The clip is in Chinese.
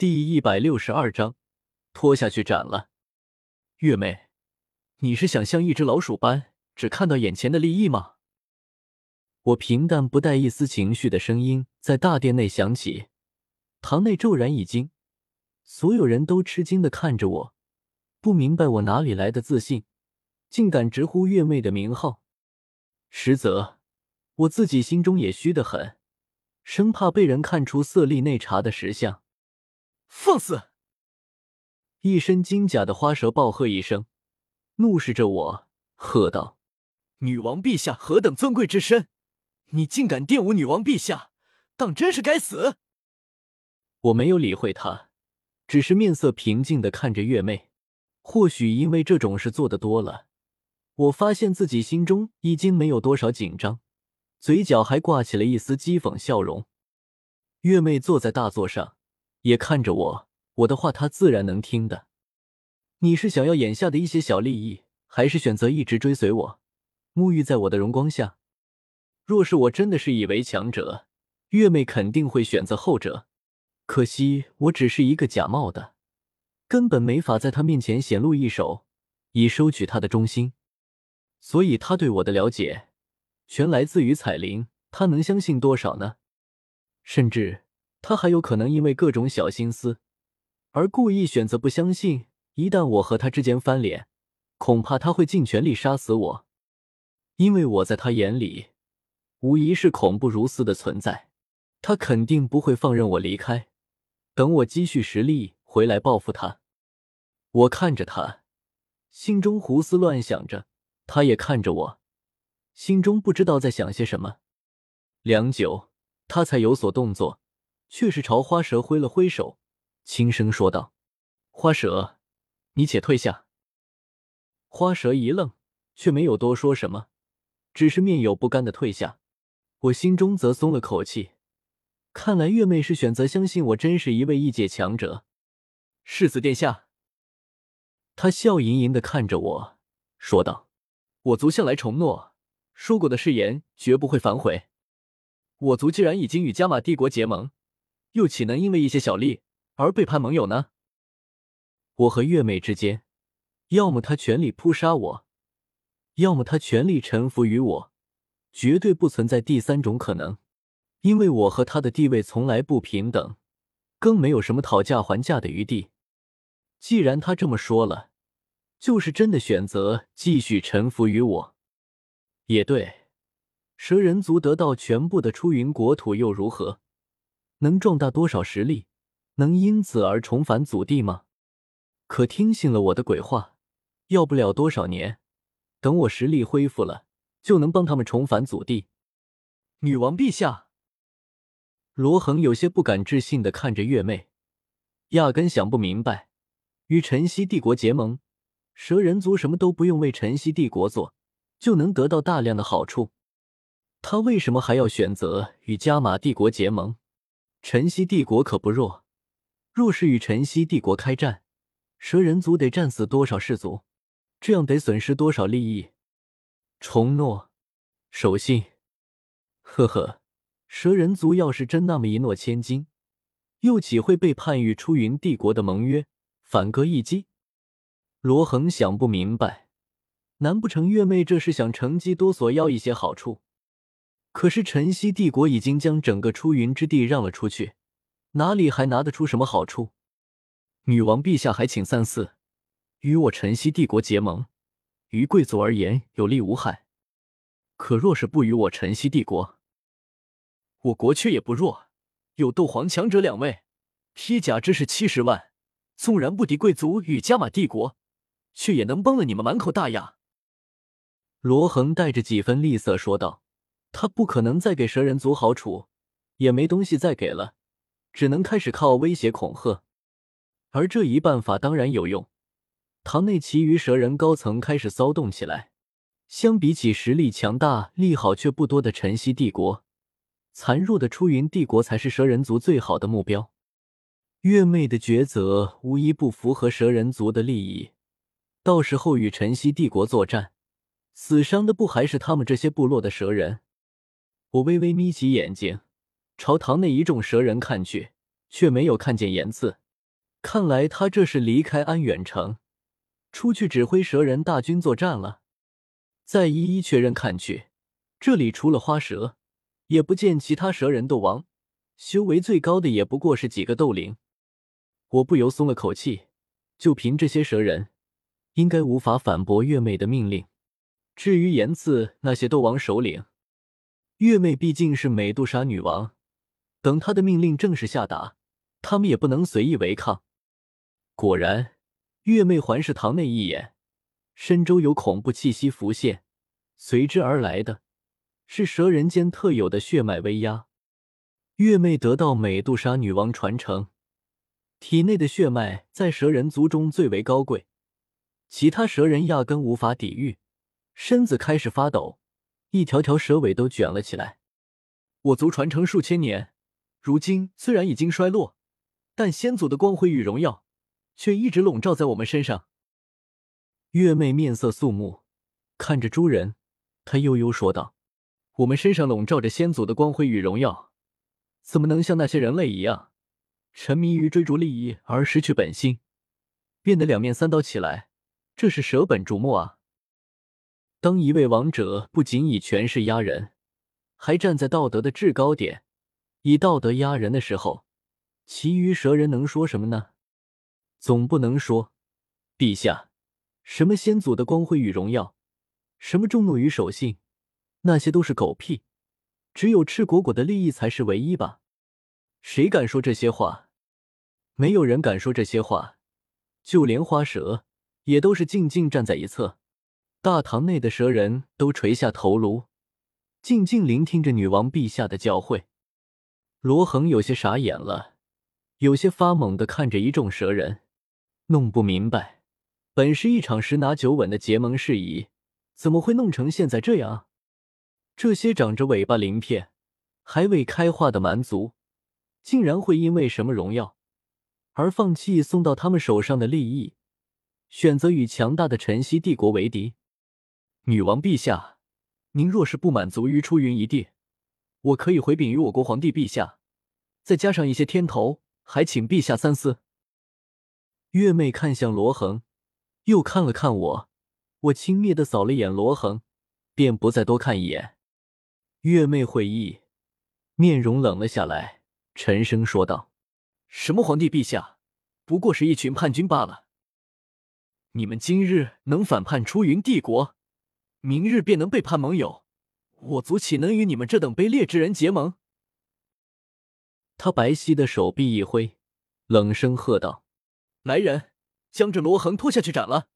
第一百六十二章，拖下去斩了。月妹，你是想像一只老鼠般只看到眼前的利益吗？我平淡不带一丝情绪的声音在大殿内响起，堂内骤然一惊，所有人都吃惊的看着我，不明白我哪里来的自信，竟敢直呼月妹的名号。实则我自己心中也虚得很，生怕被人看出色厉内查的实相。放肆！一身金甲的花蛇暴喝一声，怒视着我，喝道：“女王陛下何等尊贵之身，你竟敢玷污女王陛下，当真是该死！”我没有理会他，只是面色平静的看着月妹。或许因为这种事做的多了，我发现自己心中已经没有多少紧张，嘴角还挂起了一丝讥讽笑容。月妹坐在大座上。也看着我，我的话他自然能听的。你是想要眼下的一些小利益，还是选择一直追随我，沐浴在我的荣光下？若是我真的是以为强者，月妹肯定会选择后者。可惜我只是一个假冒的，根本没法在他面前显露一手，以收取他的忠心。所以他对我的了解，全来自于彩铃。他能相信多少呢？甚至。他还有可能因为各种小心思而故意选择不相信。一旦我和他之间翻脸，恐怕他会尽全力杀死我，因为我在他眼里无疑是恐怖如斯的存在。他肯定不会放任我离开，等我积蓄实力回来报复他。我看着他，心中胡思乱想着；他也看着我，心中不知道在想些什么。良久，他才有所动作。却是朝花蛇挥了挥手，轻声说道：“花蛇，你且退下。”花蛇一愣，却没有多说什么，只是面有不甘的退下。我心中则松了口气，看来月妹是选择相信我真是一位异界强者。世子殿下，他笑盈盈的看着我说道：“我族向来承诺，说过的誓言绝不会反悔。我族既然已经与加玛帝国结盟。”又岂能因为一些小利而背叛盟友呢？我和月妹之间，要么他全力扑杀我，要么他全力臣服于我，绝对不存在第三种可能。因为我和他的地位从来不平等，更没有什么讨价还价的余地。既然他这么说了，就是真的选择继续臣服于我。也对，蛇人族得到全部的出云国土又如何？能壮大多少实力？能因此而重返祖地吗？可听信了我的鬼话，要不了多少年，等我实力恢复了，就能帮他们重返祖地。女王陛下，罗恒有些不敢置信的看着月妹，压根想不明白，与晨曦帝国结盟，蛇人族什么都不用为晨曦帝国做，就能得到大量的好处，他为什么还要选择与加玛帝国结盟？晨曦帝国可不弱，若是与晨曦帝国开战，蛇人族得战死多少氏族？这样得损失多少利益？重诺，守信。呵呵，蛇人族要是真那么一诺千金，又岂会背叛与出云帝国的盟约，反戈一击？罗恒想不明白，难不成月妹这是想乘机多索要一些好处？可是晨曦帝国已经将整个出云之地让了出去，哪里还拿得出什么好处？女王陛下还请三思，与我晨曦帝国结盟，于贵族而言有利无害。可若是不与我晨曦帝国，我国却也不弱，有斗皇强者两位，披甲之士七十万，纵然不敌贵族与加玛帝国，却也能崩了你们满口大牙。罗恒带着几分厉色说道。他不可能再给蛇人族好处，也没东西再给了，只能开始靠威胁恐吓。而这一办法当然有用，堂内其余蛇人高层开始骚动起来。相比起实力强大、利好却不多的晨曦帝国，残弱的出云帝国才是蛇人族最好的目标。月妹的抉择无一不符合蛇人族的利益，到时候与晨曦帝国作战，死伤的不还是他们这些部落的蛇人？我微微眯起眼睛，朝堂内一众蛇人看去，却没有看见言辞。看来他这是离开安远城，出去指挥蛇人大军作战了。再一一确认看去，这里除了花蛇，也不见其他蛇人斗王，修为最高的也不过是几个斗灵。我不由松了口气，就凭这些蛇人，应该无法反驳月妹的命令。至于岩刺那些斗王首领，月妹毕竟是美杜莎女王，等她的命令正式下达，他们也不能随意违抗。果然，月妹环视堂内一眼，身周有恐怖气息浮现，随之而来的是蛇人间特有的血脉威压。月妹得到美杜莎女王传承，体内的血脉在蛇人族中最为高贵，其他蛇人压根无法抵御，身子开始发抖，一条条蛇尾都卷了起来。我族传承数千年，如今虽然已经衰落，但先祖的光辉与荣耀。却一直笼罩在我们身上。月妹面色肃穆，看着诸人，她悠悠说道：“我们身上笼罩着先祖的光辉与荣耀，怎么能像那些人类一样，沉迷于追逐利益而失去本心，变得两面三刀起来？这是舍本逐末啊！当一位王者不仅以权势压人，还站在道德的制高点，以道德压人的时候，其余蛇人能说什么呢？”总不能说，陛下，什么先祖的光辉与荣耀，什么重诺与守信，那些都是狗屁。只有赤果果的利益才是唯一吧？谁敢说这些话？没有人敢说这些话，就连花蛇也都是静静站在一侧。大堂内的蛇人都垂下头颅，静静聆听着女王陛下的教诲。罗恒有些傻眼了，有些发懵的看着一众蛇人。弄不明白，本是一场十拿九稳的结盟事宜，怎么会弄成现在这样？这些长着尾巴鳞片、还未开化的蛮族，竟然会因为什么荣耀而放弃送到他们手上的利益，选择与强大的晨曦帝国为敌？女王陛下，您若是不满足于出云一地，我可以回禀于我国皇帝陛下，再加上一些天头，还请陛下三思。月妹看向罗恒，又看了看我，我轻蔑的扫了眼罗恒，便不再多看一眼。月妹会意，面容冷了下来，沉声说道：“什么皇帝陛下，不过是一群叛军罢了。你们今日能反叛出云帝国，明日便能背叛盟友，我族岂能与你们这等卑劣之人结盟？”他白皙的手臂一挥，冷声喝道。来人，将这罗恒拖下去斩了。